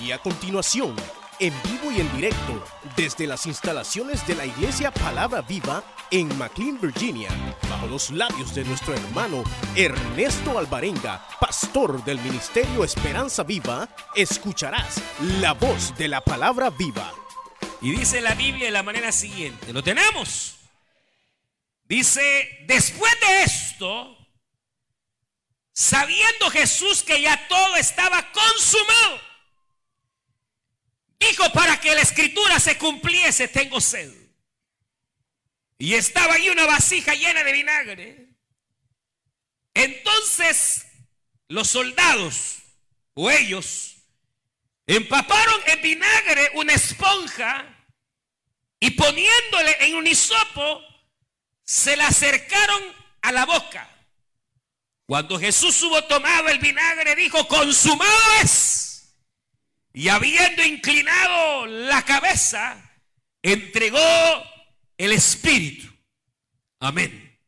Y a continuación, en vivo y en directo, desde las instalaciones de la Iglesia Palabra Viva en McLean, Virginia, bajo los labios de nuestro hermano Ernesto Alvarenga, pastor del Ministerio Esperanza Viva, escucharás la voz de la Palabra Viva. Y dice la Biblia de la manera siguiente, ¿lo tenemos? Dice, después de esto, sabiendo Jesús que ya todo estaba consumado, dijo para que la escritura se cumpliese, tengo sed. Y estaba ahí una vasija llena de vinagre. Entonces los soldados o ellos empaparon en vinagre una esponja y poniéndole en un hisopo, se la acercaron a la boca. Cuando Jesús hubo tomado el vinagre, dijo, consumado es. Y habiendo inclinado la cabeza, entregó el Espíritu. Amén.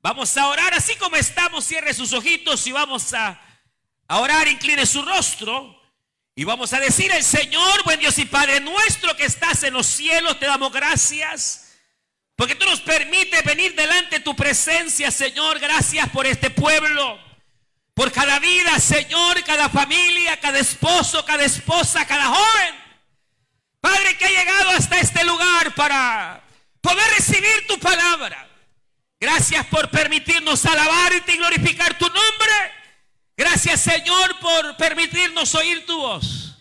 Vamos a orar así como estamos, cierre sus ojitos y vamos a, orar, incline su rostro. Y vamos a decir al Señor, buen Dios y Padre nuestro que estás en los cielos, te damos gracias. Porque tú nos permites venir delante de tu presencia, Señor. Gracias por este pueblo. Por cada vida, Señor, cada familia, cada esposo, cada esposa, cada joven. Padre, que ha llegado hasta este lugar para poder recibir tu palabra. Gracias por permitirnos alabarte y glorificar tu nombre. Gracias, Señor, por permitirnos oír tu voz.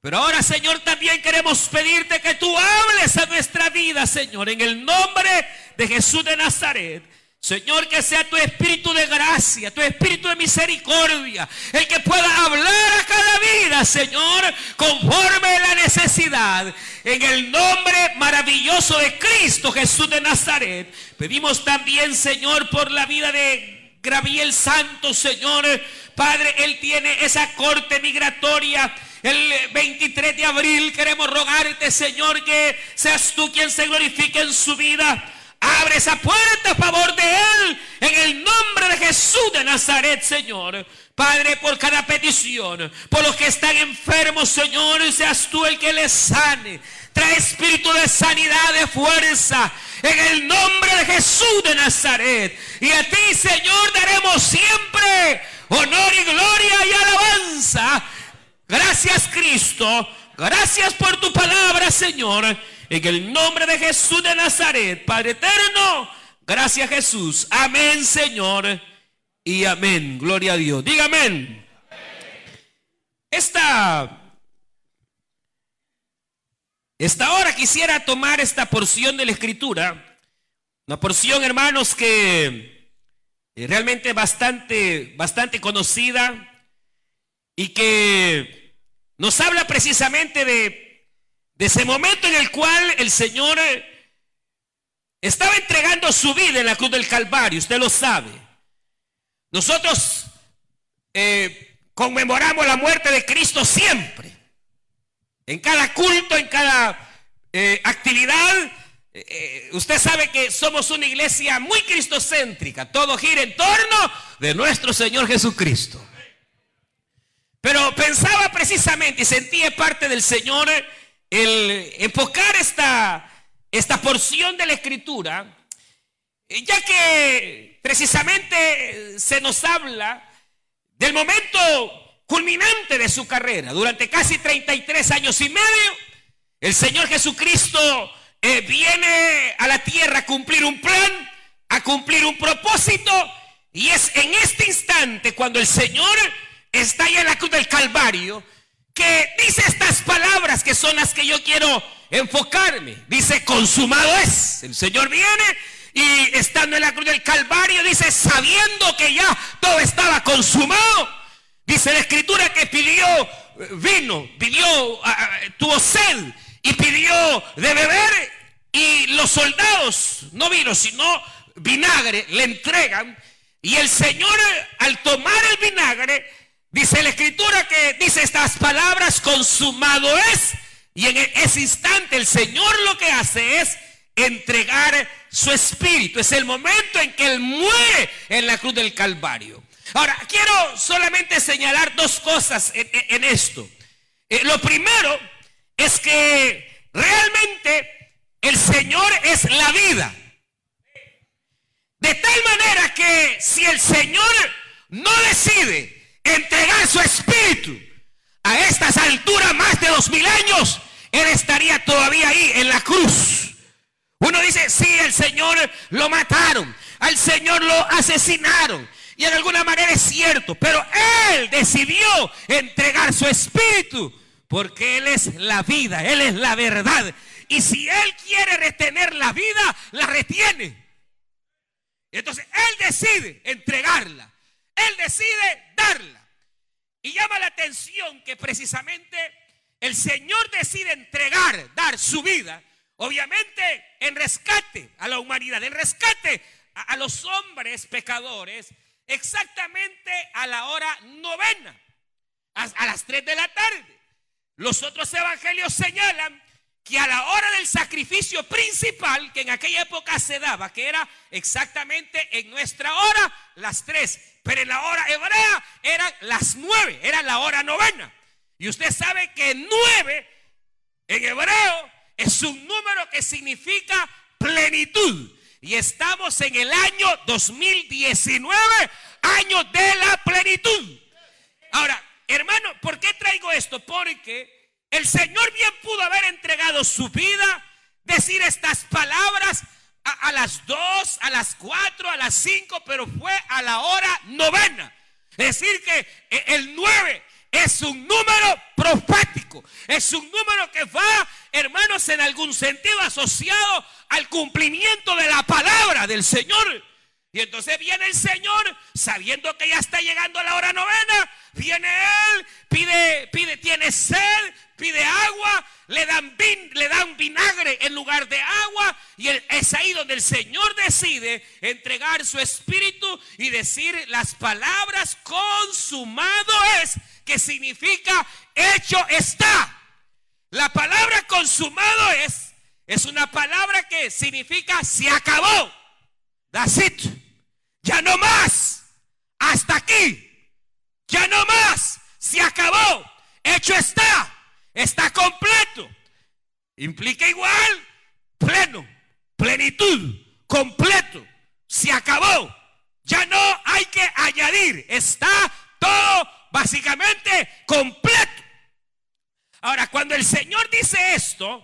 Pero ahora, Señor, también queremos pedirte que tú hables a nuestra vida, Señor, en el nombre de Jesús de Nazaret. Señor, que sea tu espíritu de gracia, tu espíritu de misericordia, el que pueda hablar a cada vida, Señor, conforme la necesidad. En el nombre maravilloso de Cristo Jesús de Nazaret, pedimos también, Señor, por la vida de Graviel Santo, Señor. Padre, Él tiene esa corte migratoria el 23 de abril queremos rogarte, Señor, que seas tú quien se glorifique en su vida. Abre esa puerta a favor de Él en el nombre de Jesús de Nazaret, Señor. Padre, por cada petición, por los que están enfermos, Señor, seas tú el que les sane. Trae espíritu de sanidad, de fuerza, en el nombre de Jesús de Nazaret. Y a ti, Señor, daremos siempre honor y gloria y alabanza Gracias Cristo. Gracias por tu palabra, Señor. En el nombre de Jesús de Nazaret, Padre eterno. Gracias Jesús. Amén, Señor. Y amén. Gloria a Dios. Diga amén. Esta, esta hora quisiera tomar esta porción de la escritura. Una porción, hermanos, que realmente bastante, bastante conocida y que nos habla precisamente de, ese momento en el cual el Señor eh, estaba entregando su vida en la cruz del Calvario, usted lo sabe. Nosotros eh, conmemoramos la muerte de Cristo siempre, en cada culto, en cada eh, actividad. usted sabe que somos una iglesia muy cristocéntrica, todo gira en torno de nuestro Señor Jesucristo. Pero pensaba precisamente y sentía parte del Señor el enfocar esta, esta porción de la escritura, ya que precisamente se nos habla del momento culminante de su carrera. Durante casi 33 años y medio, el Señor Jesucristo eh, viene a la tierra a cumplir un plan, a cumplir un propósito, y es en este instante cuando el Señor está en la cruz del Calvario, que dice estas palabras que son las que yo quiero enfocarme. Dice, consumado es. El Señor viene y estando en la cruz del Calvario, dice, sabiendo que ya todo estaba consumado. Dice la escritura que pidió vino, pidió, tuvo sed y pidió de beber y los soldados, no vino, sino vinagre, le entregan. Y el Señor al tomar el vinagre Dice la escritura que dice estas palabras, consumado es. Y en ese instante el Señor lo que hace es entregar su espíritu. Es el momento en que Él muere en la cruz del Calvario. Ahora, quiero solamente señalar dos cosas en, esto. Eh, lo primero es que realmente el Señor es la vida. De tal manera que si el Señor no decide entregar su espíritu a estas alturas más de dos mil años, Él estaría todavía ahí en la cruz. Uno dice, sí, el Señor lo mataron, al Señor lo asesinaron. Y en alguna manera es cierto, pero Él decidió entregar su espíritu porque Él es la vida, Él es la verdad. Y si Él quiere retener la vida, la retiene. Entonces Él decide entregarla, Él decide darla. Y llama la atención que precisamente el Señor decide entregar, dar su vida, obviamente en rescate a la humanidad, en rescate a, los hombres pecadores, exactamente a la hora novena, a, las 3 de la tarde. Los otros evangelios señalan que a la hora del sacrificio principal, que en aquella época se daba, que era exactamente en nuestra hora, las 3, pero en la hora hebrea eran las 9, era la hora novena. Y usted sabe que 9 en hebreo es un número que significa plenitud. Y estamos en el año 2019, año de la plenitud. Ahora, hermano, ¿por qué traigo esto? Porque el Señor bien pudo haber entregado su vida, decir estas palabras a, las dos, a las cuatro, a las cinco, pero fue a la hora novena. Es decir, que eh, el nueve es un número profético. Es un número que va, hermanos, en algún sentido asociado al cumplimiento de la palabra del Señor. Y entonces viene el Señor, sabiendo que ya está llegando la hora novena, viene Él, pide, pide, tiene sed, pide agua, le dan, le dan vinagre en lugar de agua. Y es ahí donde el Señor decide entregar su espíritu y decir las palabras consumado es, que significa hecho está. La palabra consumado es, es una palabra que significa se acabó. That's it. Ya no más. Hasta aquí. Ya no más. Se acabó. Hecho está. Está completo. Implica igual pleno, plenitud, completo. Se acabó. Ya no hay que añadir. Está todo básicamente completo. Ahora, cuando el Señor dice esto,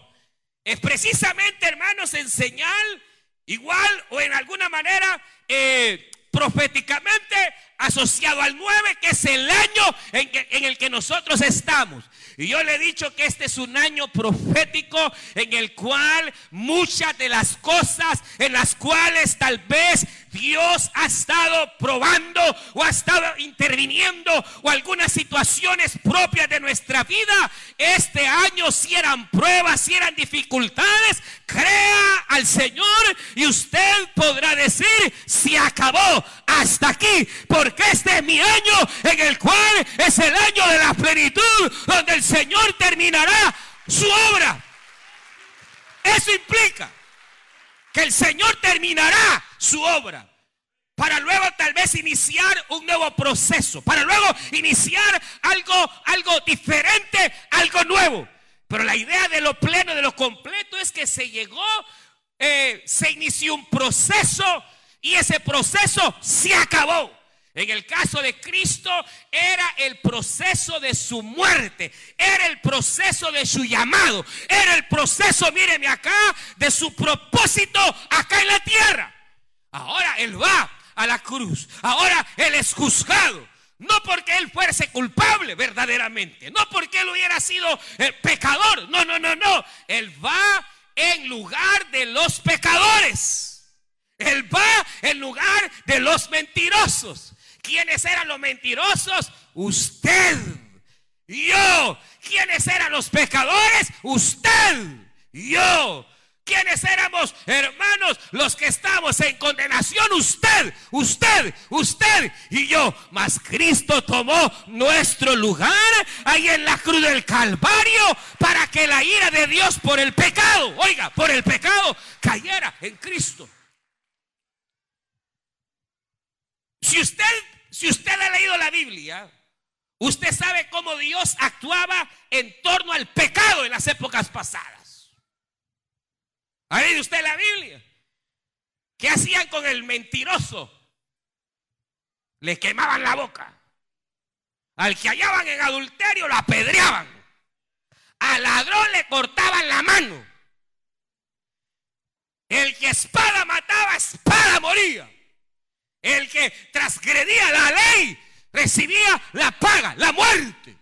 es precisamente, hermanos, en señal igual o en alguna manera eh, proféticamente asociado al 9, que es el año en, en, el que nosotros estamos. Y yo le he dicho que este es un año profético en el cual muchas de las cosas en las cuales tal vez Dios ha estado probando o ha estado interviniendo o algunas situaciones propias de nuestra vida, este año si eran pruebas, si eran dificultades, crea al Señor y usted podrá decir, se acabó hasta aquí, porque este es mi año en el cual es el año de la plenitud, donde el Señor terminará su obra. Eso implica que el Señor terminará su obra para luego tal vez iniciar un nuevo proceso, para luego iniciar algo, algo diferente, algo nuevo. Pero la idea de lo pleno, de lo completo, es que se llegó, eh, se inició un proceso y ese proceso se acabó. En el caso de Cristo era el proceso de su muerte, era el proceso de su llamado, era el proceso, míreme acá, de su propósito acá en la tierra. Ahora Él va a la cruz, ahora Él es juzgado. No porque Él fuese culpable verdaderamente, no porque Él hubiera sido el pecador, no, no, no, no. Él va en lugar de los pecadores. Él va en lugar de los mentirosos. ¿Quiénes eran los mentirosos? Usted. Yo. ¿Quiénes eran los pecadores? Usted. Yo. ¿Quiénes éramos, hermanos? Los que estamos en condenación, usted, usted, usted y yo. Mas Cristo tomó nuestro lugar ahí en la cruz del Calvario para que la ira de Dios por el pecado, oiga, por el pecado, cayera en Cristo. Si usted, si usted ha leído la Biblia, Usted sabe cómo Dios actuaba en torno al pecado en las épocas pasadas. ¿Ha leído usted la Biblia? ¿Qué hacían con el mentiroso? Le quemaban la boca. Al que hallaban en adulterio lo apedreaban. Al ladrón le cortaban la mano. El que espada mataba, espada moría. El que transgredía la ley recibía la paga, la muerte.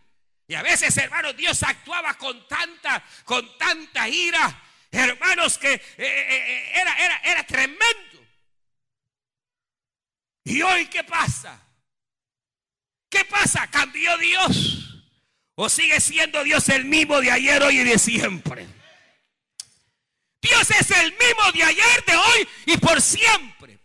Y a veces, hermanos, Dios actuaba con tanta, con tanta ira, hermanos, que eh, eh, eh, era, era, era tremendo. ¿Y hoy qué pasa? ¿Qué pasa? ¿Cambió Dios? ¿O sigue siendo Dios el mismo de ayer, hoy y de siempre? Dios es el mismo de ayer, de hoy y por siempre.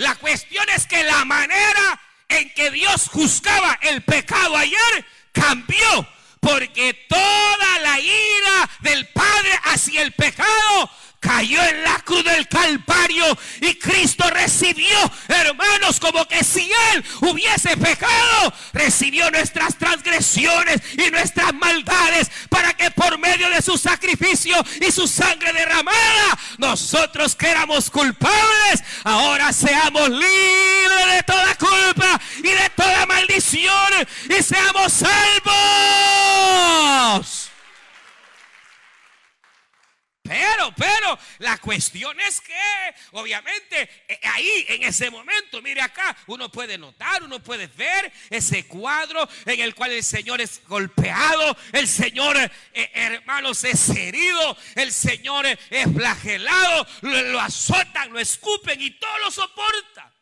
La cuestión es que la manera en que Dios juzgaba el pecado ayer cambió. Porque toda la ira del Padre hacia el pecado cayó en la cruz del Calvario y Cristo recibió, hermanos, como que si Él hubiese pecado, recibió nuestras transgresiones y nuestras maldades para que por medio de su sacrificio y su sangre derramada, nosotros que éramos culpables, ahora seamos libres de toda culpa y de toda maldición y seamos salvos. Pero, pero, la cuestión es que, obviamente, eh, ahí, en ese momento, mire acá, uno puede notar, uno puede ver ese cuadro en el cual el Señor es golpeado, el Señor, eh, hermanos, es herido, el Señor es flagelado, lo, lo azotan, lo escupen y todo lo soporta.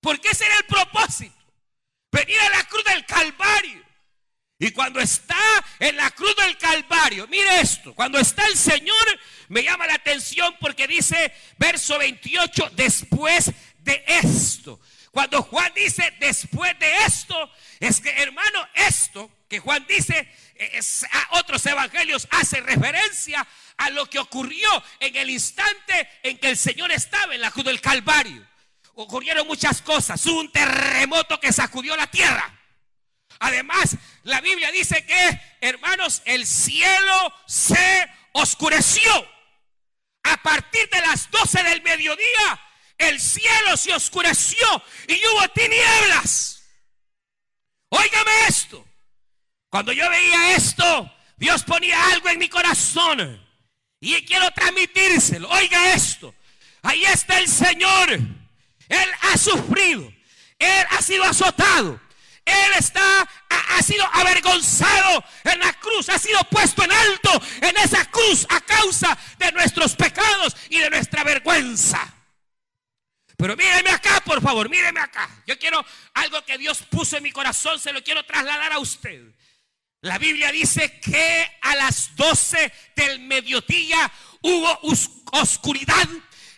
Porque ese era el propósito. Venir a la cruz del Calvario y cuando está en la cruz del Calvario, mire esto, cuando está el Señor, me llama la atención porque dice, verso 28, después de esto. Cuando Juan dice después de esto, es que hermano, esto que Juan dice, a otros evangelios hace referencia a lo que ocurrió en el instante en que el Señor estaba en la cruz del Calvario. Ocurrieron muchas cosas, un terremoto que sacudió la tierra. Además, la Biblia dice que, hermanos, el cielo se oscureció. A partir de las 12 del mediodía, el cielo se oscureció y hubo tinieblas. Óigame esto. Cuando yo veía esto, Dios ponía algo en mi corazón y quiero transmitírselo. Oiga esto. Ahí está el Señor. Él ha sufrido. Él ha sido azotado. Él está, ha, sido avergonzado en la cruz, ha sido puesto en alto en esa cruz a causa de nuestros pecados y de nuestra vergüenza. Pero míreme acá, por favor, míreme acá. Yo quiero algo que Dios puso en mi corazón, se lo quiero trasladar a usted. La Biblia dice que a las 12 del mediodía hubo oscuridad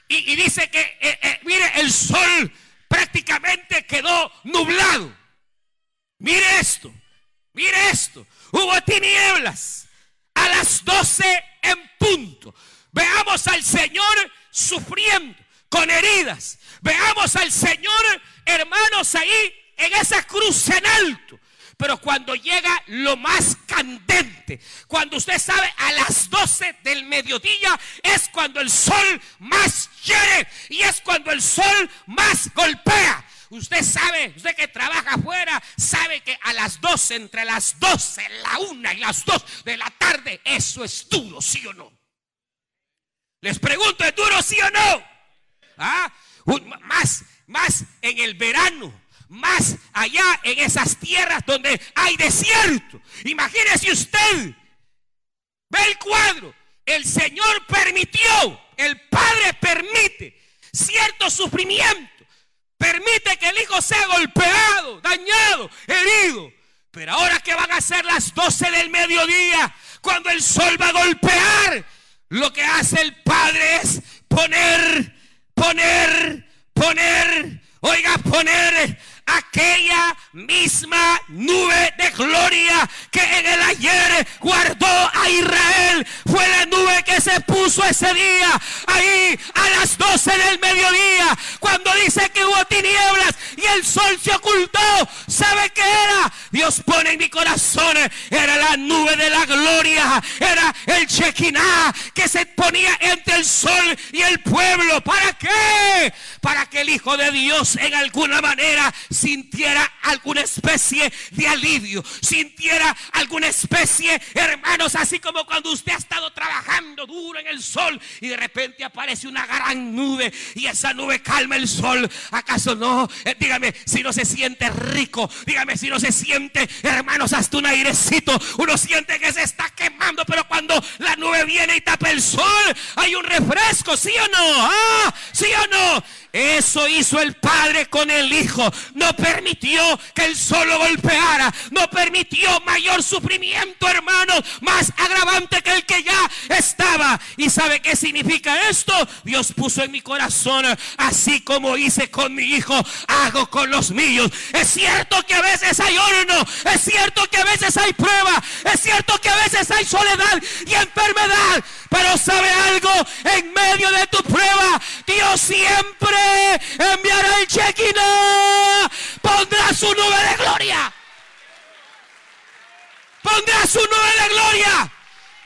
y, dice que, eh, eh, mire, el sol prácticamente quedó nublado. Mire esto, mire esto. Hubo tinieblas a las 12 en punto. Veamos al Señor sufriendo con heridas. Veamos al Señor, hermanos, ahí en esa cruz en alto. Pero cuando llega lo más candente, cuando usted sabe a las 12 del mediodía, es cuando el sol más hiere y es cuando el sol más golpea. Usted sabe, usted que trabaja afuera, sabe que a las 12, entre las 12, la 1 y las 2 de la tarde, eso es duro, ¿sí o no? Les pregunto, ¿es duro, sí o no? ¿Ah? Más, más en el verano, más allá en esas tierras donde hay desierto. Imagínese usted, ve el cuadro, el Señor permitió, el Padre permite cierto sufrimiento Permite que el hijo sea golpeado, dañado, herido. Pero ahora que van a ser las 12 del mediodía, cuando el sol va a golpear, lo que hace el Padre es poner, poner, poner, oiga, poner aquella misma nube de gloria que en el ayer guardó a Israel. Fue la nube que se puso ese día ahí a las 12 del mediodía, cuando dice que hubo tinieblas y el sol se ocultó, ¿sabe qué era? Dios pone en mi corazón, era la nube de la gloria, era el Shekinah que se ponía entre el sol y el pueblo. ¿Para qué? Para que el Hijo de Dios en alguna manera sintiera alguna especie de alivio, sintiera alguna especie, hermanos, así como cuando usted ha estado trabajando duro en el sol y de repente aparece una gran nube y esa nube calma el sol. ¿Acaso no? Eh, dígame si no se siente rico, dígame si no se siente, hermanos, hasta un airecito. Uno siente que se está quemando, pero cuando la nube viene y tapa el sol, hay un refresco, ¿sí o no? ¿Ah? ¿Sí o no? Eso hizo el Padre con el Hijo. No permitió que el sol lo golpeara. No permitió mayor sufrimiento, hermano, más agravante que el que ya estaba. ¿Y sabe qué significa esto? Dios puso en mi corazón, así como hice con mi Hijo, hago con los míos. Es cierto que a veces hay horno. Es cierto que a veces hay prueba. Es cierto que a veces hay soledad y enfermedad. Pero sabe algo, en medio de tu prueba, Dios siempre enviará el Chequina, pondrá su nube de gloria. Pondrá su nube de gloria.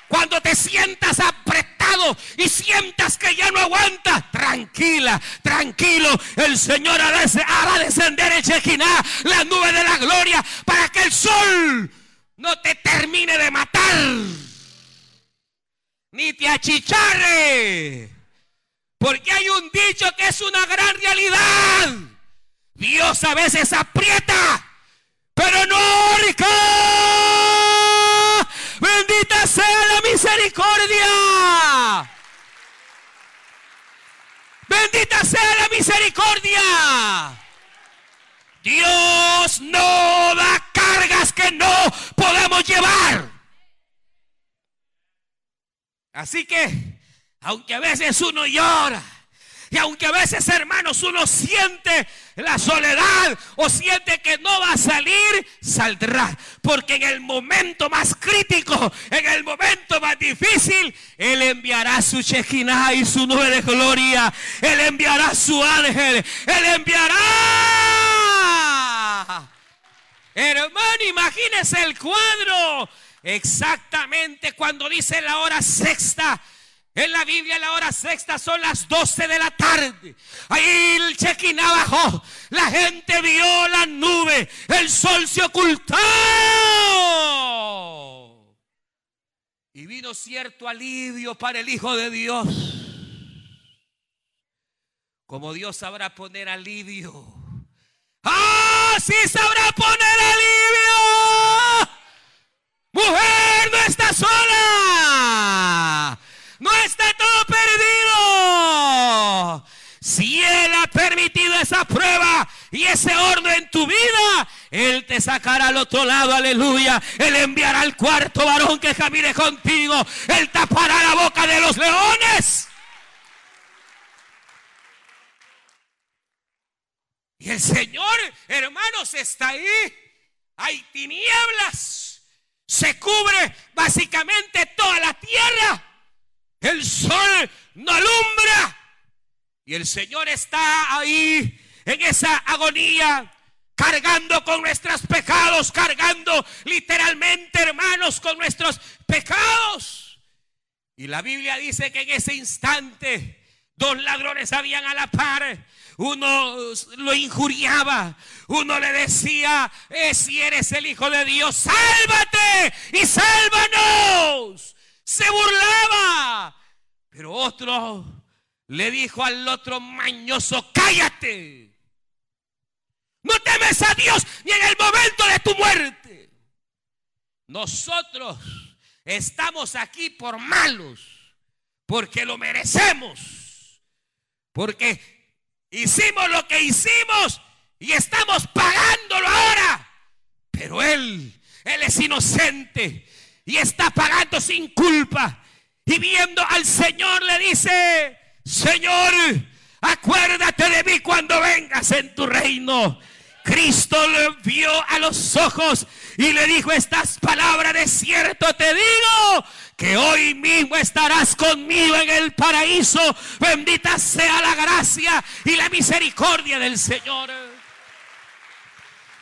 Cuando te sientas apretado y sientas que ya no aguantas, tranquila, tranquilo, el Señor hará descender el Chequina, la nube de la gloria, para que el sol no te termine de matar, ni te achicharre. Porque hay un dicho que es una gran realidad. Dios a veces aprieta, pero no ahorca. Bendita sea la misericordia. Bendita sea la misericordia. Dios no da cargas que no podemos llevar. Así que aunque a veces uno llora. Y aunque a veces, hermanos, uno siente la soledad o siente que no va a salir, saldrá. Porque en el momento más crítico, en el momento más difícil, Él enviará su Shekinah y su nube de gloria. Él enviará su ángel. Él enviará. Hermano, imagínese el cuadro. Exactamente cuando dice la hora sexta en la Biblia la hora sexta son las 12 de la tarde. Ahí el chequín bajó. La gente vio la nube. El sol se ocultó. Y vino cierto alivio para el Hijo de Dios. Como Dios sabrá poner alivio. ¡Ah! Sí sabrá poner alivio. Mujer no está sola. No está todo perdido. Si Él ha permitido esa prueba y ese horno en tu vida, Él te sacará al otro lado, aleluya. Él enviará al cuarto varón que camine contigo. Él tapará la boca de los leones. Y el Señor, hermanos, está ahí. Hay tinieblas. Se cubre básicamente toda la tierra. El sol no alumbra. Y el Señor está ahí en esa agonía, cargando con nuestros pecados, cargando literalmente, hermanos, con nuestros pecados. Y la Biblia dice que en ese instante dos ladrones habían a la par. Uno lo injuriaba, uno le decía, eh, si eres el Hijo de Dios, sálvate y sálvanos se burlaba. Pero otro le dijo al otro mañoso, cállate. No temes a Dios ni en el momento de tu muerte. Nosotros estamos aquí por malos, porque lo merecemos, porque hicimos lo que hicimos y estamos pagándolo ahora. Pero Él, Él es inocente y está pagando sin culpa. Y viendo al Señor le dice, Señor, acuérdate de mí cuando vengas en tu reino. Cristo le vio a los ojos y le dijo estas palabras de cierto te digo que hoy mismo estarás conmigo en el paraíso. Bendita sea la gracia y la misericordia del Señor.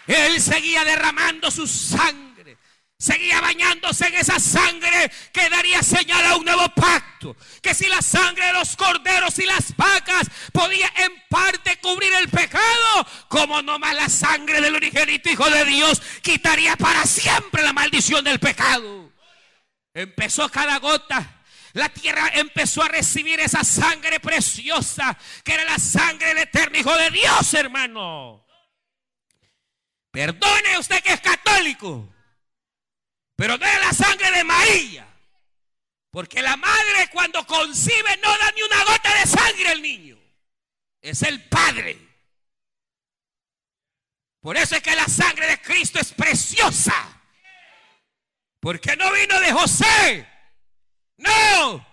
Él seguía derramando su sangre seguía bañándose en esa sangre que daría señal a un nuevo pacto. Que si la sangre de los corderos y las vacas podía en parte cubrir el pecado, como no más la sangre del originito Hijo de Dios quitaría para siempre la maldición del pecado. Empezó cada gota. La tierra empezó a recibir esa sangre preciosa, que era la sangre del eterno Hijo de Dios, hermano. Perdone usted que es católico. Pero no es la sangre de María. Porque la madre cuando concibe no da ni una gota de sangre al niño. Es el Padre. Por eso es que la sangre de Cristo es preciosa. Porque no vino de José. No.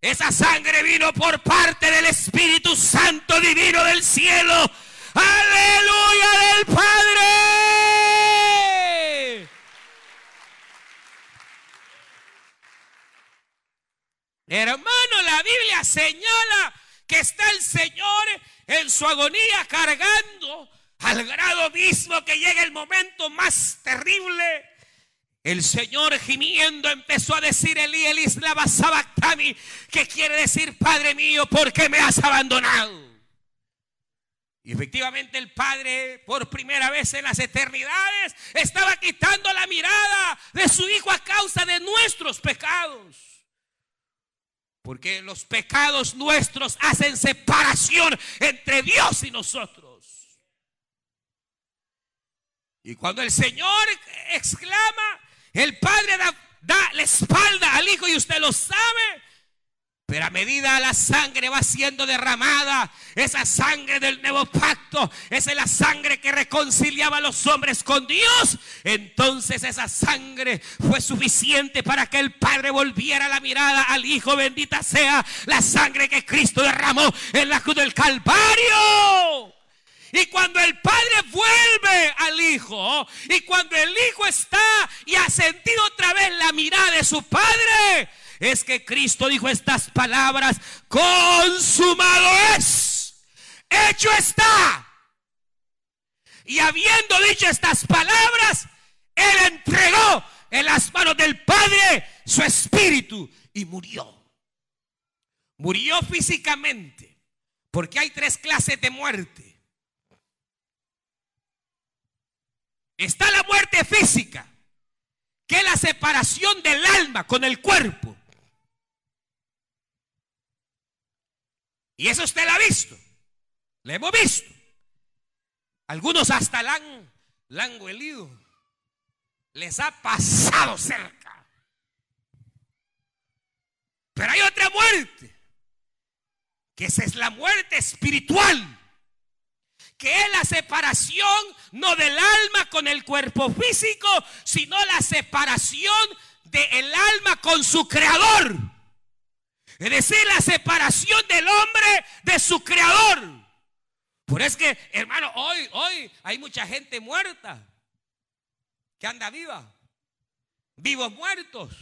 Esa sangre vino por parte del Espíritu Santo Divino del cielo. Aleluya del Padre. Hermano, la Biblia señala que está el Señor en su agonía cargando al grado mismo que llega el momento más terrible. El Señor gimiendo empezó a decir Elí, sabactami, que quiere decir, Padre mío, ¿por qué me has abandonado? Y efectivamente el Padre, por primera vez en las eternidades, estaba quitando la mirada de su Hijo a causa de nuestros pecados. Porque los pecados nuestros hacen separación entre Dios y nosotros. Y cuando el Señor exclama, el Padre da, la espalda al Hijo y usted lo sabe, pero a medida la sangre va siendo derramada, esa sangre del nuevo pacto, esa es la sangre que reconciliaba a los hombres con Dios. Entonces esa sangre fue suficiente para que el Padre volviera la mirada al Hijo. Bendita sea la sangre que Cristo derramó en la cruz del Calvario. Y cuando el Padre vuelve al Hijo, y cuando el Hijo está y ha sentido otra vez la mirada de su Padre, es que Cristo dijo estas palabras, consumado es, hecho está. Y habiendo dicho estas palabras, Él entregó en las manos del Padre su espíritu y murió. Murió físicamente, porque hay tres clases de muerte. Está la muerte física, que es la separación del alma con el cuerpo. Y eso usted lo ha visto. Lo hemos visto. Algunos hasta la han, la han huelido. Les ha pasado cerca. Pero hay otra muerte. Que esa es la muerte espiritual. Que es la separación no del alma con el cuerpo físico, sino la separación del alma con su creador. Es decir, la separación del hombre de su creador. Por eso es que, hermano, hoy, hoy hay mucha gente muerta que anda viva. Vivos muertos.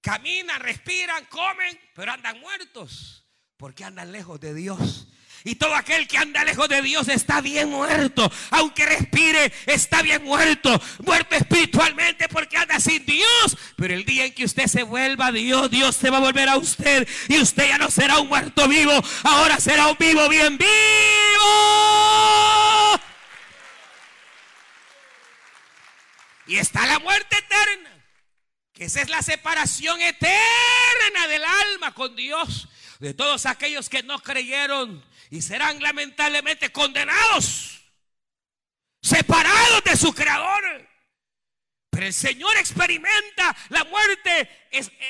Caminan, respiran, comen, pero andan muertos. Porque andan lejos de Dios. Y todo aquel que anda lejos de Dios está bien muerto. Aunque respire, está bien muerto. Muerto espiritualmente porque anda sin Dios. Pero el día en que usted se vuelva a Dios, Dios se va a volver a usted. Y usted ya no será un muerto vivo. Ahora será un vivo bien vivo. Y está la muerte eterna. Que esa es la separación eterna del alma con Dios. De todos aquellos que no creyeron y serán lamentablemente condenados, separados de su creador. Pero el Señor experimenta la muerte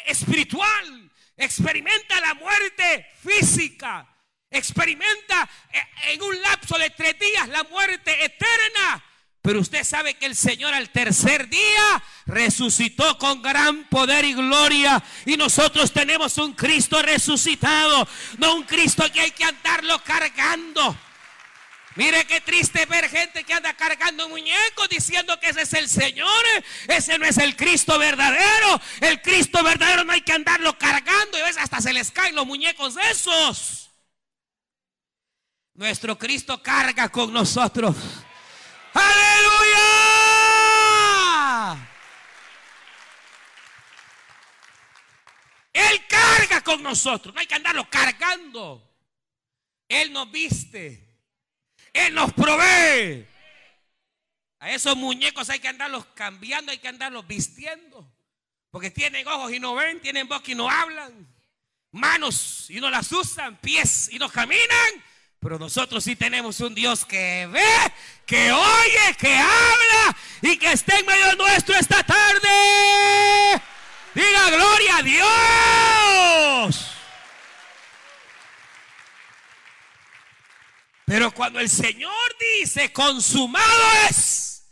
espiritual, experimenta la muerte física, experimenta eh, en un lapso de tres días la muerte eterna pero usted sabe que el Señor al tercer día resucitó con gran poder y gloria. Y nosotros tenemos un Cristo resucitado, no un Cristo que hay que andarlo cargando. Mire qué triste ver gente que anda cargando muñecos diciendo que ese es el Señor. Ese no es el Cristo verdadero. El Cristo verdadero no hay que andarlo cargando. Y a veces hasta se les caen los muñecos esos. Nuestro Cristo carga con nosotros. Aleluya. Él carga con nosotros. No hay que andarlo cargando. Él nos viste. Él nos provee. A esos muñecos hay que andarlos cambiando, hay que andarlos vistiendo. Porque tienen ojos y no ven, tienen boca y no hablan, manos y no las usan, pies y no caminan. Pero nosotros sí tenemos un Dios que ve, que oye, que habla y que está en medio nuestro esta tarde. Diga gloria a Dios. Pero cuando el Señor dice, consumado es,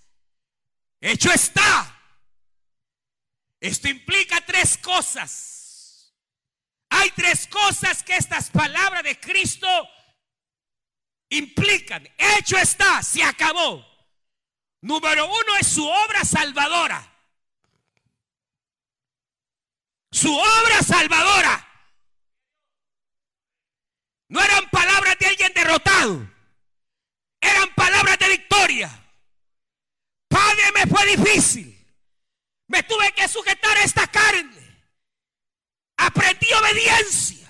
hecho está, esto implica tres cosas. Hay tres cosas que estas palabras de Cristo implican. Hecho está, se acabó. Número uno es su obra salvadora. Su obra salvadora. No eran palabras de alguien derrotado. Eran palabras de victoria. Padre, me fue difícil. Me tuve que sujetar a esta carne. Aprendí obediencia.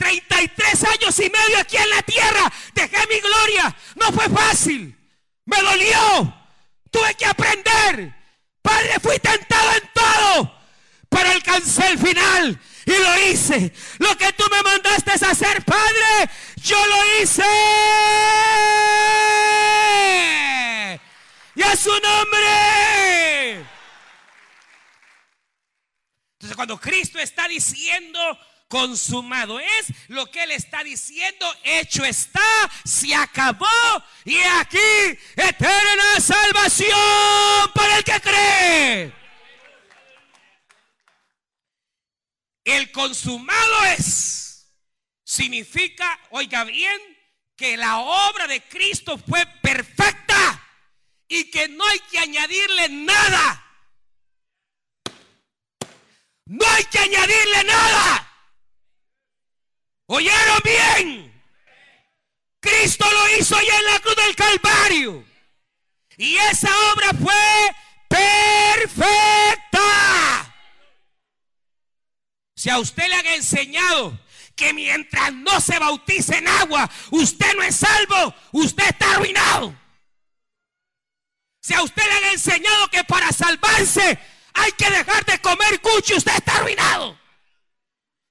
33 años y medio aquí en la tierra. Dejé mi gloria. No fue fácil. Me dolió. Tuve que aprender. Padre, fui tentado en todo. Pero alcancé el final. Y lo hice. Lo que tú me mandaste a hacer, Padre, yo lo hice. Y a su nombre. Entonces cuando Cristo está diciendo consumado es lo que él está diciendo, hecho está, se acabó y aquí eterna salvación para el que cree. El consumado es, significa, oiga bien, que la obra de Cristo fue perfecta y que no hay que añadirle nada. No hay que añadirle nada. ¿Oyeron bien? Cristo lo hizo ya en la cruz del Calvario. Y esa obra fue perfecta. Si a usted le han enseñado que mientras no se bautice en agua, usted no es salvo, usted está arruinado. Si a usted le han enseñado que para salvarse hay que dejar de comer cucho, usted está arruinado.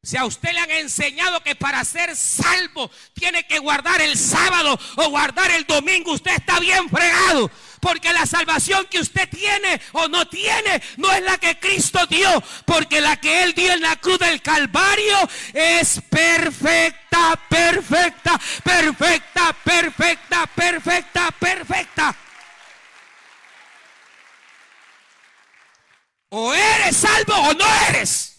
Si a usted le han enseñado que para ser salvo tiene que guardar el sábado o guardar el domingo, usted está bien fregado. Porque la salvación que usted tiene o no tiene no es la que Cristo dio. Porque la que Él dio en la cruz del Calvario es perfecta, perfecta, perfecta, perfecta, perfecta, perfecta. O eres salvo o no eres.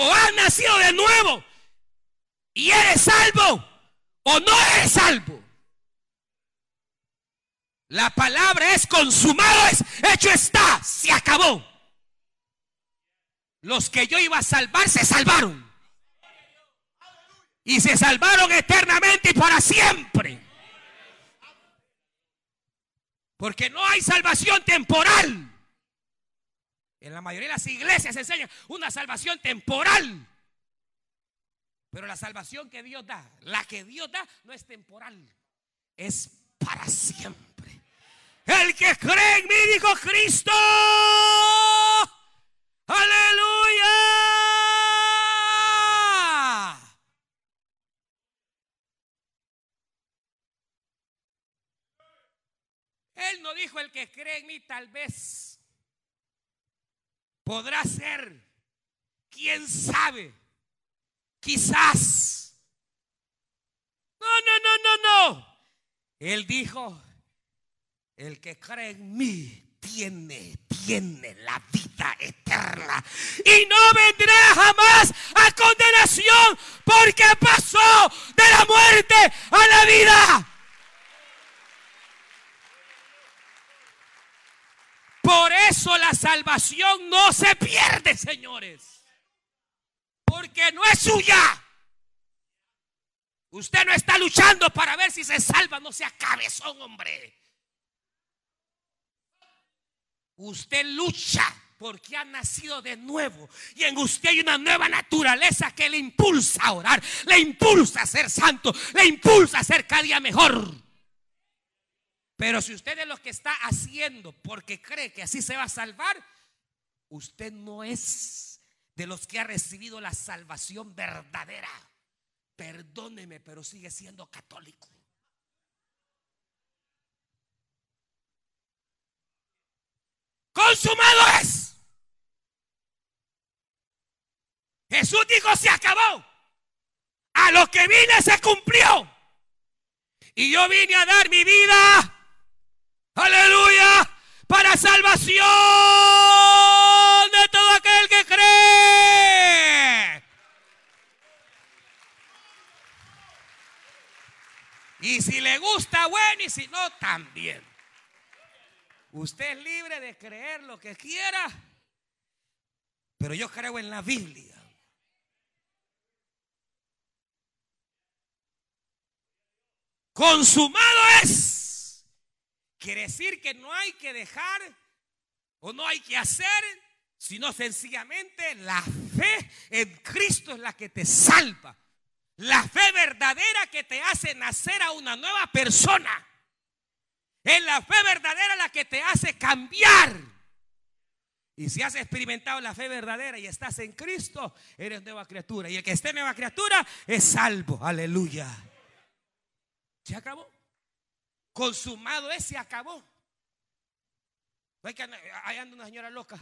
O has nacido de nuevo y eres salvo o no eres salvo. La palabra es consumado, es hecho está, se acabó. Los que yo iba a salvar se salvaron. Y se salvaron eternamente y para siempre. Porque no hay salvación temporal. En la mayoría de las iglesias se enseña una salvación temporal. Pero la salvación que Dios da, la que Dios da, no es temporal, es para siempre. El que cree en mí, dijo Cristo, aleluya. Él no dijo el que cree en mí, tal vez podrá ser, quién sabe quizás. No, no, no, no, no. Él dijo, el que cree en mí tiene, tiene la vida eterna. Y no vendrá jamás a condenación porque pasó de la muerte a la vida. Por eso la salvación no se pierde, señores. Porque no es suya. Usted no está luchando para ver si se salva, no sea cabezón, hombre. Usted lucha porque ha nacido de nuevo y en usted hay una nueva naturaleza que le impulsa a orar, le impulsa a ser santo, le impulsa a ser cada día mejor. Pero si usted es lo que está haciendo porque cree que así se va a salvar, usted no es de los que ha recibido la salvación verdadera. Perdóneme, pero sigue siendo católico. Consumado es. Jesús dijo, se acabó. A lo que vine se cumplió. Y yo vine a dar mi vida. Aleluya. Para salvación de todo aquel que cree. Y si le gusta, bueno, y si no, también. Usted es libre de creer lo que quiera, pero yo creo en la Biblia. Consumado es. Quiere decir que no hay que dejar o no hay que hacer, sino sencillamente la fe en Cristo es la que te salva. La fe verdadera que te hace nacer a una nueva persona. Es la fe verdadera la que te hace cambiar. Y si has experimentado la fe verdadera y estás en Cristo, eres nueva criatura. Y el que esté nueva criatura es salvo. Aleluya. Se acabó. Consumado es, se acabó. Hay anda una señora loca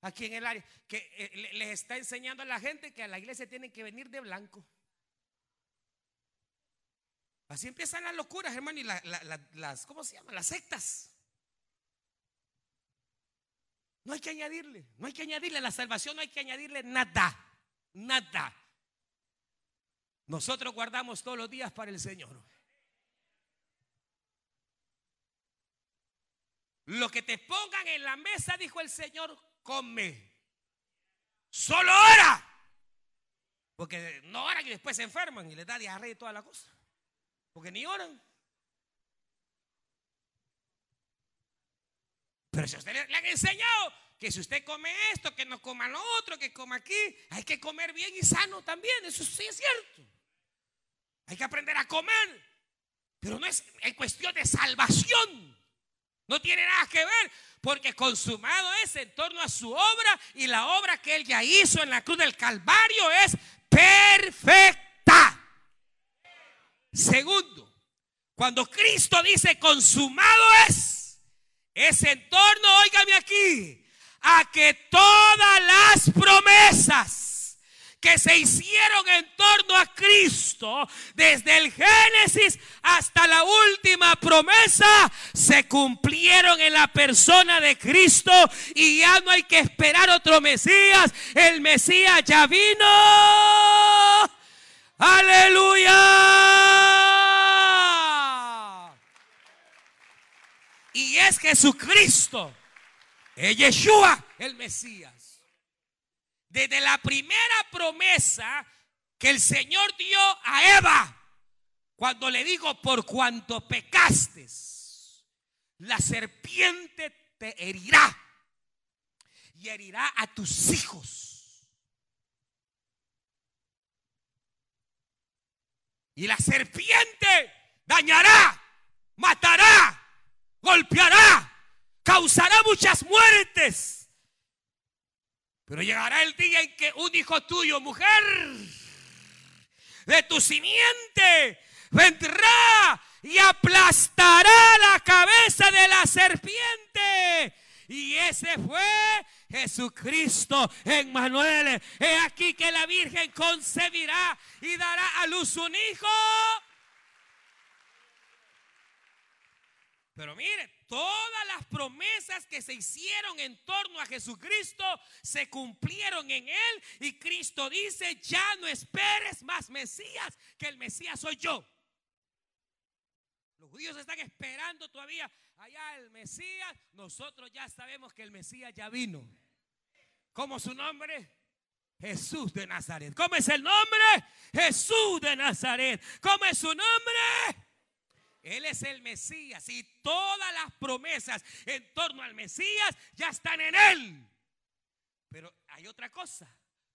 aquí en el área que eh, les está enseñando a la gente que a la iglesia tienen que venir de blanco. Así empiezan las locuras, hermano, y las, ¿cómo se llaman? Las sectas. No hay que añadirle, no hay que añadirle a la salvación, no hay que añadirle nada, nada. Nosotros guardamos todos los días para el Señor. Lo que te pongan en la mesa, dijo el Señor, come. Solo ora. Porque no oran y después se enferman y les da diarrea y toda la cosa. Porque ni oran. Pero si a usted le, han enseñado que si usted come esto, que no coma lo otro, que coma aquí, hay que comer bien y sano también. Eso sí es cierto. Hay que aprender a comer. Pero no es en cuestión de salvación. No tiene nada que ver, porque consumado es en torno a su obra y la obra que él ya hizo en la cruz del Calvario es perfecta. Segundo, cuando Cristo dice consumado es, es en torno, óigame aquí, a que todas las promesas que se hicieron en torno a Cristo, desde el Génesis hasta la última promesa, se cumplieron en la persona de Cristo y ya no hay que esperar otro Mesías. El Mesías ya vino. Aleluya. Y es Jesucristo, es Yeshua, el Mesías. Desde la primera promesa que el Señor dio a Eva, cuando le digo, por cuanto pecaste, la serpiente te herirá y herirá a tus hijos. Y la serpiente dañará, matará, golpeará, causará muchas muertes. Pero llegará el día en que un hijo tuyo, mujer, de tu simiente, vendrá y aplastará la cabeza de la serpiente. Y ese fue Jesucristo en Manuel. He aquí que la Virgen concebirá y dará a luz un hijo. Pero mire, todas las promesas que se hicieron en torno a Jesucristo se cumplieron en Él. Y Cristo dice, ya no esperes más Mesías, que el Mesías soy yo. Los judíos están esperando todavía allá el Mesías. Nosotros ya sabemos que el Mesías ya vino. ¿Cómo su nombre? Jesús de Nazaret. ¿Cómo es el nombre? Jesús de Nazaret. ¿Cómo es su nombre? Él es el Mesías y todas las promesas en torno al Mesías ya están en Él. Pero hay otra cosa.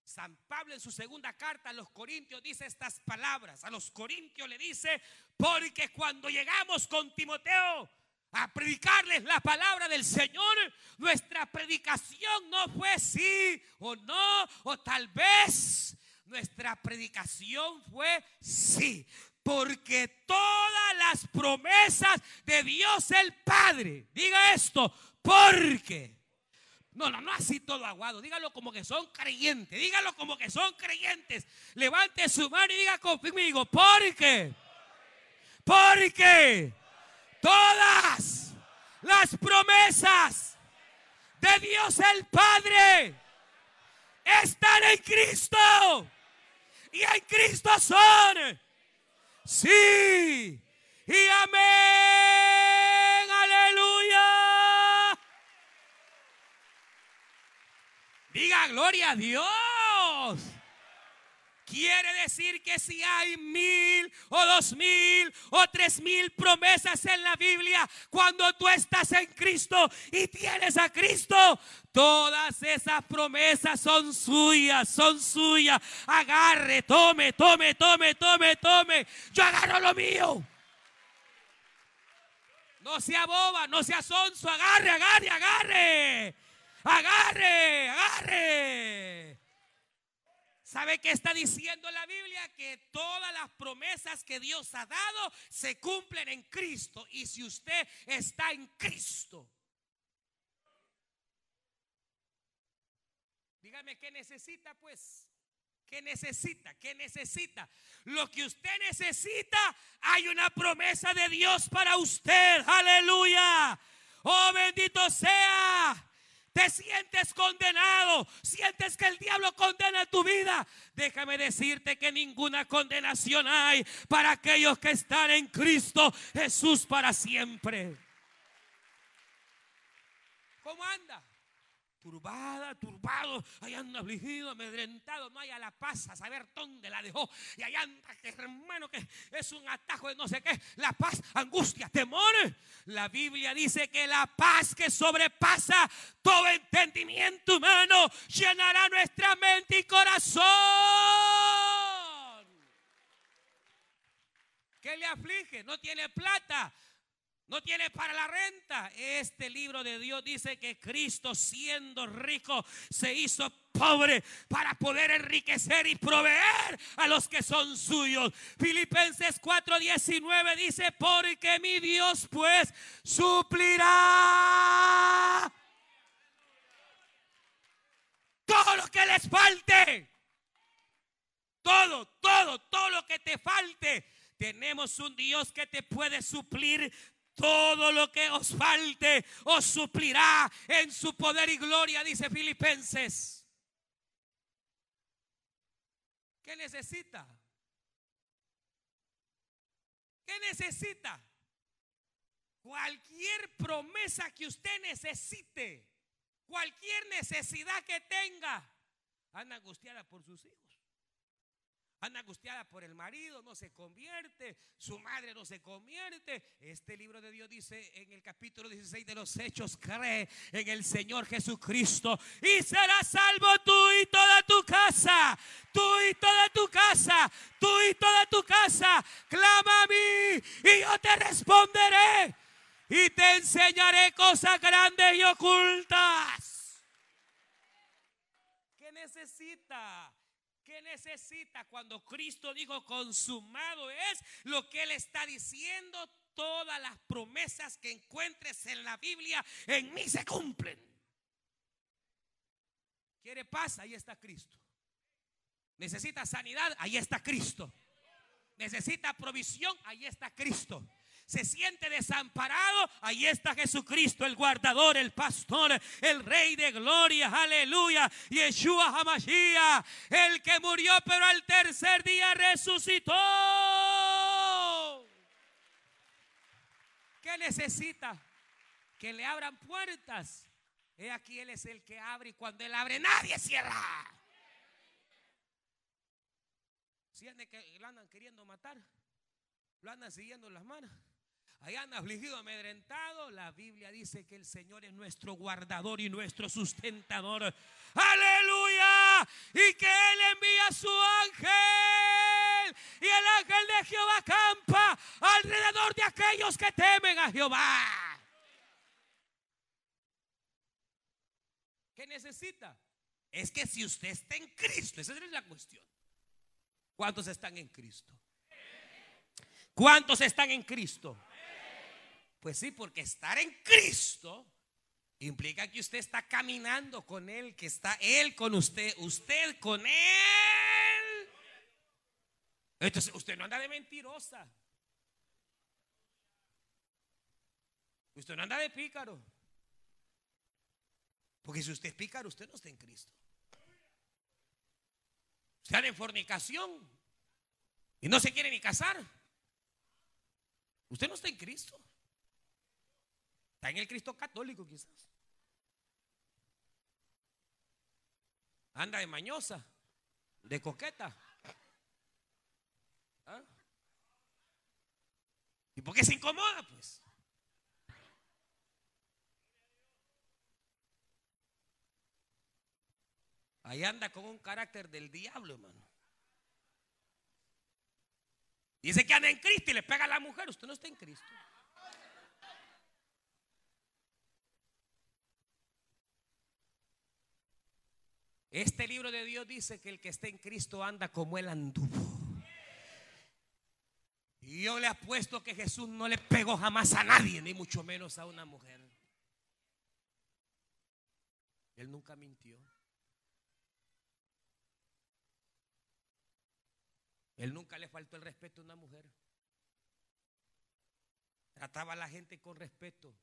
San Pablo en su segunda carta a los Corintios dice estas palabras. A los Corintios le dice, porque cuando llegamos con Timoteo a predicarles la palabra del Señor, nuestra predicación no fue sí o no, o tal vez. Nuestra predicación fue sí porque todas las promesas de Dios el Padre, diga esto, porque. No, no, no así todo aguado. Dígalo como que son creyentes. Dígalo como que son creyentes. Levante su mano y diga conmigo, porque. Porque todas las promesas de Dios el Padre están en Cristo. Y en Cristo son Sí. Y amén. Aleluya. Diga gloria a Dios. Quiere decir que si hay mil o dos mil o tres mil promesas en la Biblia, cuando tú estás en Cristo y tienes a Cristo, todas esas promesas son suyas, son suyas. Agarre, tome, tome, tome, tome, tome. Yo agarro lo mío. No sea boba, no sea sonso, agarre, agarre, agarre. Agarre, agarre. ¿Sabe qué está diciendo la Biblia? Que todas las promesas que Dios ha dado se cumplen en Cristo. Y si usted está en Cristo, dígame qué necesita pues. ¿Qué necesita? ¿Qué necesita? Lo que usted necesita, hay una promesa de Dios para usted. Aleluya. Oh, bendito sea te sientes condenado, sientes que el diablo condena tu vida, déjame decirte que ninguna condenación hay para aquellos que están en Cristo Jesús para siempre. ¿Cómo anda? Turbada, turbado, allá anda afligido, amedrentado, no haya la paz a saber dónde la dejó. Y allá anda, que hermano, que es un atajo de no sé qué. La paz, angustia, temor. La Biblia dice que la paz que sobrepasa todo entendimiento humano llenará nuestra mente y corazón. ¿Qué le aflige? No tiene plata no tiene para la renta. Este libro de Dios dice que Cristo siendo rico se hizo pobre para poder enriquecer y proveer a los que son suyos. Filipenses 4:19 dice, porque mi Dios pues suplirá todo lo que les falte. Todo, todo, todo lo que te falte. Tenemos un Dios que te puede suplir todo lo que os falte os suplirá en su poder y gloria, dice Filipenses. ¿Qué necesita? ¿Qué necesita? Cualquier promesa que usted necesite, cualquier necesidad que tenga, anda angustiada por sus hijos. Anda angustiada por el marido, no se convierte, su madre no se convierte. Este libro de Dios dice en el capítulo 16 de los Hechos, cree en el Señor Jesucristo y serás salvo tú y toda tu casa, tú y toda tu casa, tú y toda tu casa. Clama a mí y yo te responderé y te enseñaré cosas grandes y ocultas. ¿Qué necesita? ¿Qué necesita cuando Cristo dijo consumado es lo que Él está diciendo? Todas las promesas que encuentres en la Biblia en mí se cumplen. ¿Quiere paz? Ahí está Cristo. ¿Necesita sanidad? Ahí está Cristo. ¿Necesita provisión? Ahí está Cristo. Se siente desamparado, ahí está Jesucristo, el guardador, el pastor, el rey de gloria, aleluya, Yeshua Hamashiach, el que murió pero al tercer día resucitó. ¿Qué necesita? Que le abran puertas. He aquí Él es el que abre y cuando Él abre nadie cierra. Si que lo andan queriendo matar, lo andan siguiendo las manos. Allá anda afligido, amedrentado. La Biblia dice que el Señor es nuestro guardador y nuestro sustentador. Aleluya. Y que Él envía a su ángel. Y el ángel de Jehová campa alrededor de aquellos que temen a Jehová. ¿Qué necesita? Es que si usted está en Cristo, esa es la cuestión. ¿Cuántos están en Cristo? ¿Cuántos están en Cristo? Pues sí, porque estar en Cristo implica que usted está caminando con Él, que está Él con usted, usted con Él. Entonces, usted no anda de mentirosa. Usted no anda de pícaro. Porque si usted es pícaro, usted no está en Cristo están en fornicación y no se quiere ni casar. Usted no está en Cristo. Está en el Cristo católico quizás. Anda de mañosa, de coqueta. ¿Ah? ¿Y por qué se incomoda? Pues. Ahí anda con un carácter del diablo, hermano. Dice que anda en Cristo y le pega a la mujer. Usted no está en Cristo. Este libro de Dios dice que el que está en Cristo anda como él anduvo. Y yo le apuesto que Jesús no le pegó jamás a nadie, ni mucho menos a una mujer. Él nunca mintió. Él nunca le faltó el respeto a una mujer. Trataba a la gente con respeto.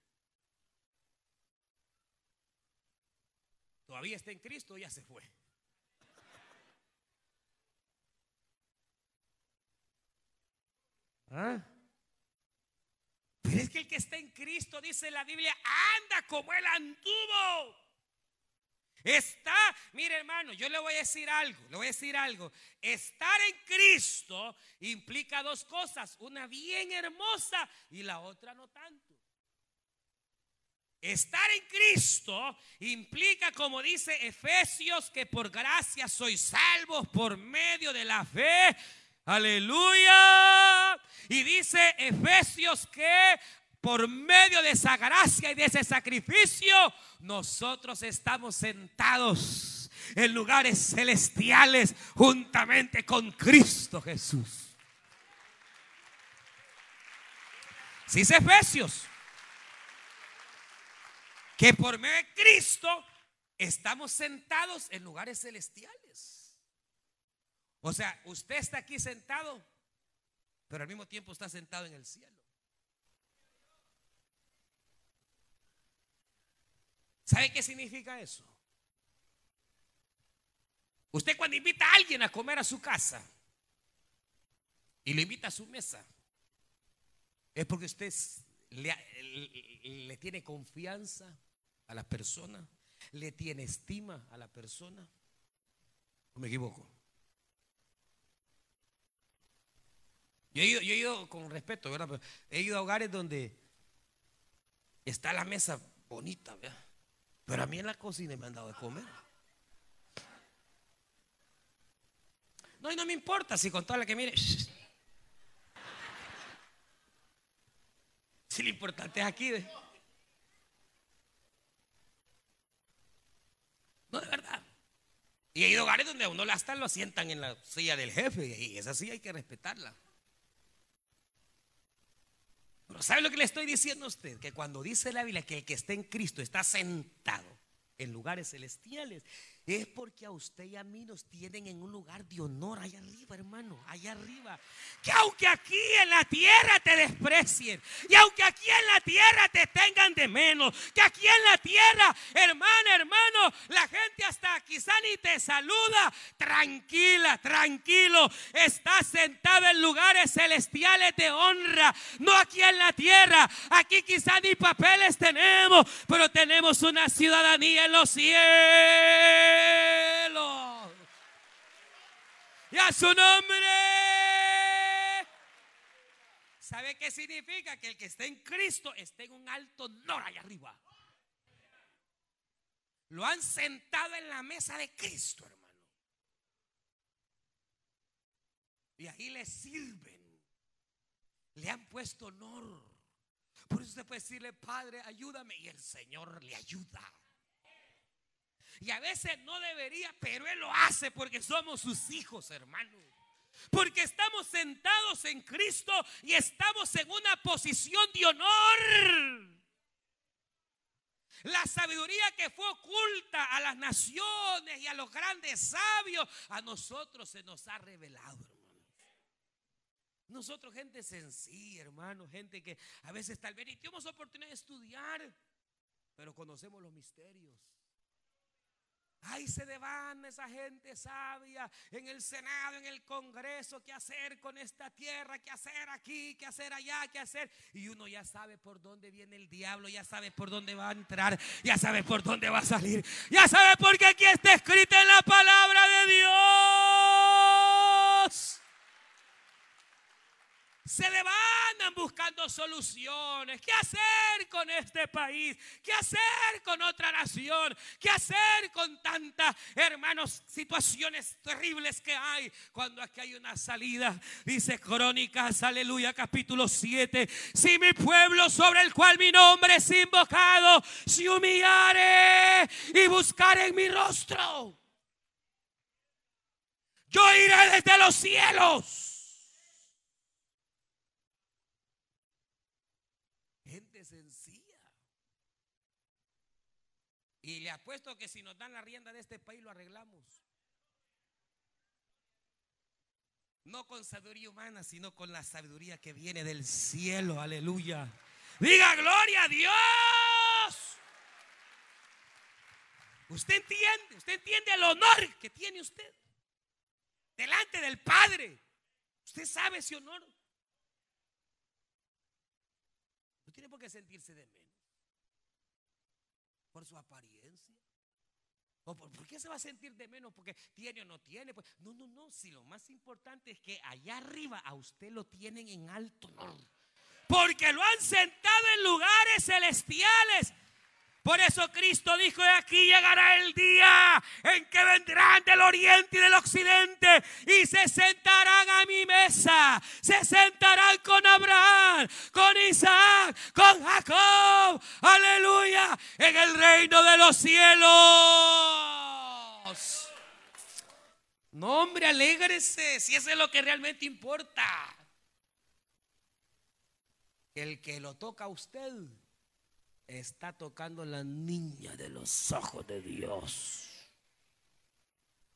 Todavía está en Cristo, ya se fue. ¿Ah? Pero es que el que está en Cristo, dice la Biblia, anda como él anduvo. Está, mire hermano, yo le voy a decir algo, le voy a decir algo. Estar en Cristo implica dos cosas, una bien hermosa y la otra no tanto. Estar en Cristo implica, como dice Efesios, que por gracia sois salvos por medio de la fe. Aleluya. Y dice Efesios que por medio de esa gracia y de ese sacrificio, nosotros estamos sentados en lugares celestiales juntamente con Cristo Jesús. Si es Efesios, que por medio de Cristo estamos sentados en lugares celestiales. O sea, usted está aquí sentado, pero al mismo tiempo está sentado en el cielo. ¿Sabe qué significa eso? Usted cuando invita a alguien a comer a su casa y lo invita a su mesa, es porque usted le, tiene confianza a la persona, le tiene estima a la persona. ¿O me equivoco? Yo he ido, yo he ido con respeto, ¿verdad? he ido a hogares donde está la mesa bonita, ¿verdad? Pero a mí en la cocina me han dado de comer. No, y no me importa si con toda la que mire. Si lo importante es aquí. No, de verdad. Y hay hogares donde a uno hasta lo asientan en la silla del jefe. Y esa silla hay que respetarla. Pero ¿sabe lo que le estoy diciendo a usted? Que cuando dice la Biblia que el que está en Cristo está sentado en lugares celestiales, es porque a usted y a mí nos tienen en un lugar de honor allá arriba, hermano, allá arriba. Que aunque aquí en la tierra te desprecien, y aunque aquí en la tierra te tengan de menos, que aquí en la tierra, hermano, hermano, la gente hasta quizá ni te saluda, tranquila, tranquilo, estás sentado en lugares celestiales de honra, no aquí en la tierra, aquí quizá ni papeles tenemos, pero tenemos una ciudadanía en los cielos. Y a su nombre. ¿Sabe qué significa? Que el que esté en Cristo esté en un alto honor allá arriba. Lo han sentado en la mesa de Cristo, hermano. Y ahí le sirven. Le han puesto honor. Por eso usted puede decirle, Padre, ayúdame. Y el Señor le ayuda. Y a veces no debería, pero Él lo hace porque somos sus hijos, hermanos. Porque estamos sentados en Cristo y estamos en una posición de honor. La sabiduría que fue oculta a las naciones y a los grandes sabios, a nosotros se nos ha revelado, hermanos. Nosotros, gente sencilla, hermano, gente que a veces tal vez ni tenemos oportunidad de estudiar, pero conocemos los misterios. Ahí se devana esa gente sabia en el Senado, en el Congreso, qué hacer con esta tierra, qué hacer aquí, qué hacer allá, qué hacer. Y uno ya sabe por dónde viene el diablo, ya sabe por dónde va a entrar, ya sabe por dónde va a salir, ya sabe por qué aquí está escrita en la palabra de Dios se buscando soluciones. ¿Qué hacer con este país? ¿Qué hacer con otra nación? ¿Qué hacer con tantas, hermanos, situaciones terribles que hay? Cuando aquí hay una salida, dice Crónicas, aleluya, capítulo 7. Si mi pueblo sobre el cual mi nombre es invocado, se humillare y buscaré en mi rostro, yo iré desde los cielos Y le apuesto que si nos dan la rienda de este país lo arreglamos. No con sabiduría humana, sino con la sabiduría que viene del cielo. Aleluya. Diga gloria a Dios. Usted entiende, usted entiende el honor que tiene usted delante del Padre. Usted sabe ese honor. No tiene por qué sentirse de menos por su apariencia. ¿O por, qué se va a sentir de menos? Porque tiene o no tiene. Pues, no, no, no. Si lo más importante es que allá arriba a usted lo tienen en alto honor. Porque lo han sentado en lugares celestiales. Por eso Cristo dijo, de aquí llegará el día en que vendrán del oriente y del occidente y se sentarán a mi mesa. Se sentarán con Abraham, con Isaac, con Jacob. Aleluya. En el reino de los cielos. No, hombre, alégrese si eso es lo que realmente importa. El que lo toca a usted está tocando la niña de los ojos de Dios.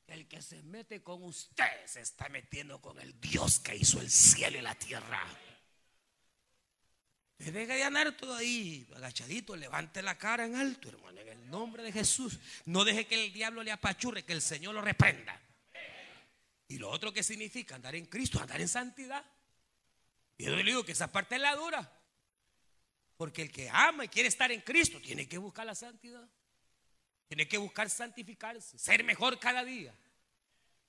El que se mete con usted se está metiendo con el Dios que hizo el cielo y la tierra. Deje de andar todo ahí agachadito, levante la cara en alto, hermano, en el nombre de Jesús. No deje que el diablo le apachurre, que el Señor lo reprenda. Y lo otro que significa andar en Cristo, andar en santidad. Y yo le digo que esa parte es la dura. Porque el que ama y quiere estar en Cristo tiene que buscar la santidad. Tiene que buscar santificarse, ser mejor cada día.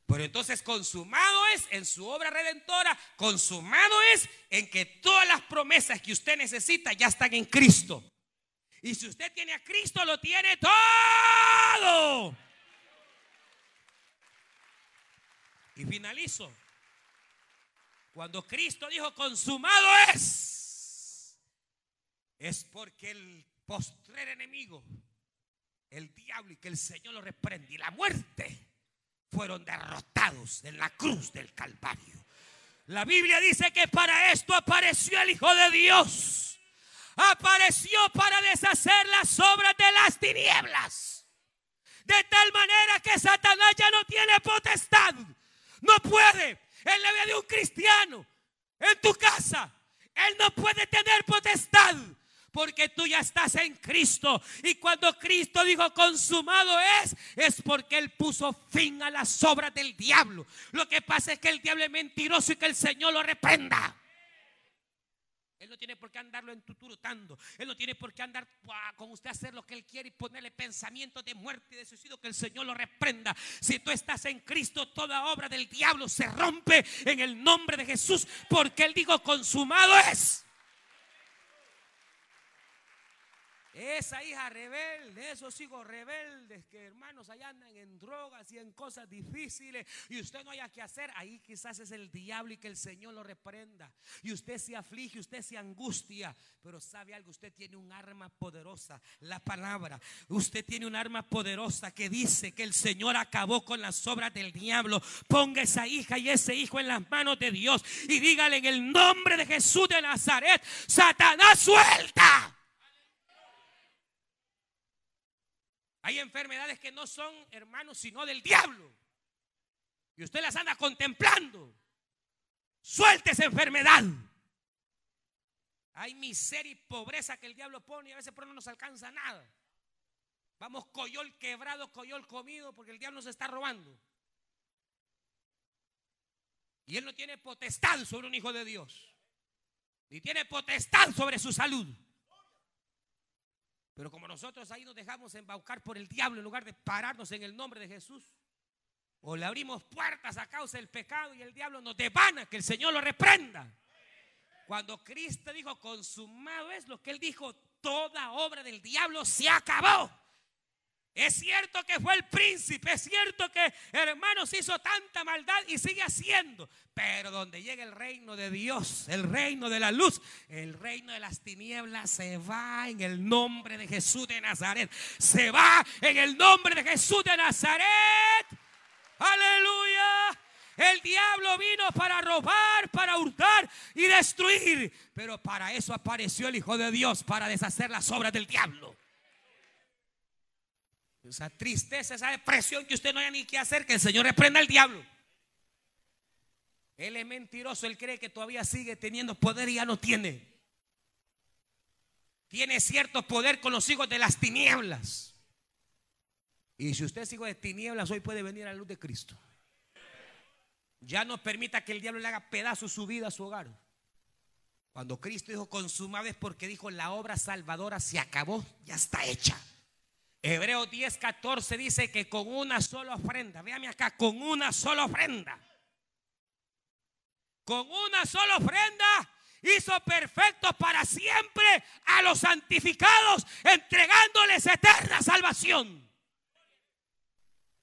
Pero entonces consumado es en su obra redentora, consumado es en que todas las promesas que usted necesita ya están en Cristo. Y si usted tiene a Cristo, lo tiene todo. Y finalizo. Cuando Cristo dijo, consumado es es porque el postrer enemigo, el diablo y que el Señor lo reprende y la muerte fueron derrotados en la cruz del Calvario. La Biblia dice que para esto apareció el Hijo de Dios. Apareció para deshacer las obras de las tinieblas. De tal manera que Satanás ya no tiene potestad. No puede en la vida de un cristiano, en tu casa. Él no puede tener potestad porque tú ya estás en Cristo. Y cuando Cristo dijo consumado es, es porque Él puso fin a las obras del diablo. Lo que pasa es que el diablo es mentiroso y que el Señor lo reprenda. Él no tiene por qué andarlo entuturutando. Él no tiene por qué andar con usted hacer lo que él quiere y ponerle pensamientos de muerte y de suicidio. Que el Señor lo reprenda. Si tú estás en Cristo, toda obra del diablo se rompe en el nombre de Jesús. Porque Él dijo, consumado es. Esa hija rebelde, esos hijos rebeldes que hermanos allá andan en drogas y en cosas difíciles y usted no haya que hacer, ahí quizás es el diablo y que el Señor lo reprenda. Y usted se aflige, usted se angustia, pero sabe algo, usted tiene un arma poderosa, la palabra. Usted tiene un arma poderosa que dice que el Señor acabó con las obras del diablo. Ponga esa hija y ese hijo en las manos de Dios y dígale en el nombre de Jesús de Nazaret, Satanás suelta. Hay enfermedades que no son hermanos, sino del diablo. Y usted las anda contemplando. Suelte esa enfermedad. Hay miseria y pobreza que el diablo pone y a veces por no nos alcanza nada. Vamos coyol quebrado, coyol comido, porque el diablo se está robando. Y él no tiene potestad sobre un hijo de Dios. Ni tiene potestad sobre su salud. Pero como nosotros ahí nos dejamos embaucar por el diablo en lugar de pararnos en el nombre de Jesús, o le abrimos puertas a causa del pecado y el diablo nos devana, que el Señor lo reprenda. Cuando Cristo dijo, consumado es lo que él dijo, toda obra del diablo se acabó. Es cierto que fue el príncipe, es cierto que hermanos hizo tanta maldad y sigue haciendo. Pero donde llega el reino de Dios, el reino de la luz, el reino de las tinieblas se va en el nombre de Jesús de Nazaret. Se va en el nombre de Jesús de Nazaret. Aleluya. El diablo vino para robar, para hurtar y destruir. Pero para eso apareció el Hijo de Dios, para deshacer las obras del diablo. Esa tristeza, esa depresión que usted no haya ni qué hacer, que el Señor reprenda al diablo. Él es mentiroso, él cree que todavía sigue teniendo poder y ya no tiene. Tiene cierto poder con los hijos de las tinieblas. Y si usted es hijo de tinieblas, hoy puede venir a la luz de Cristo. Ya no permita que el diablo le haga pedazos su vida, a su hogar. Cuando Cristo dijo consumado es porque dijo la obra salvadora se acabó, ya está hecha. Hebreo 10, 14 dice que con una sola ofrenda, véame acá, con una sola ofrenda, con una sola ofrenda hizo perfectos para siempre a los santificados, entregándoles eterna salvación.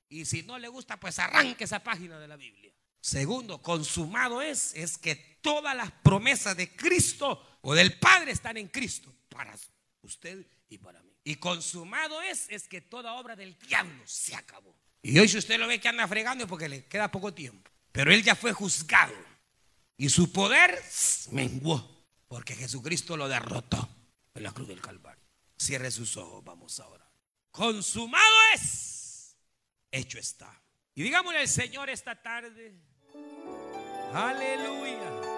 Y si no le gusta, pues arranque esa página de la Biblia. Segundo, consumado es, es que todas las promesas de Cristo o del Padre están en Cristo para usted y para mí. Y consumado es, es que toda obra del diablo se acabó. Y hoy si usted lo ve que anda fregando es porque le queda poco tiempo. Pero él ya fue juzgado. Y su poder menguó. Porque Jesucristo lo derrotó en la cruz del Calvario. Cierre sus ojos, vamos ahora. Consumado es. Hecho está. Y digámosle al Señor esta tarde. Aleluya.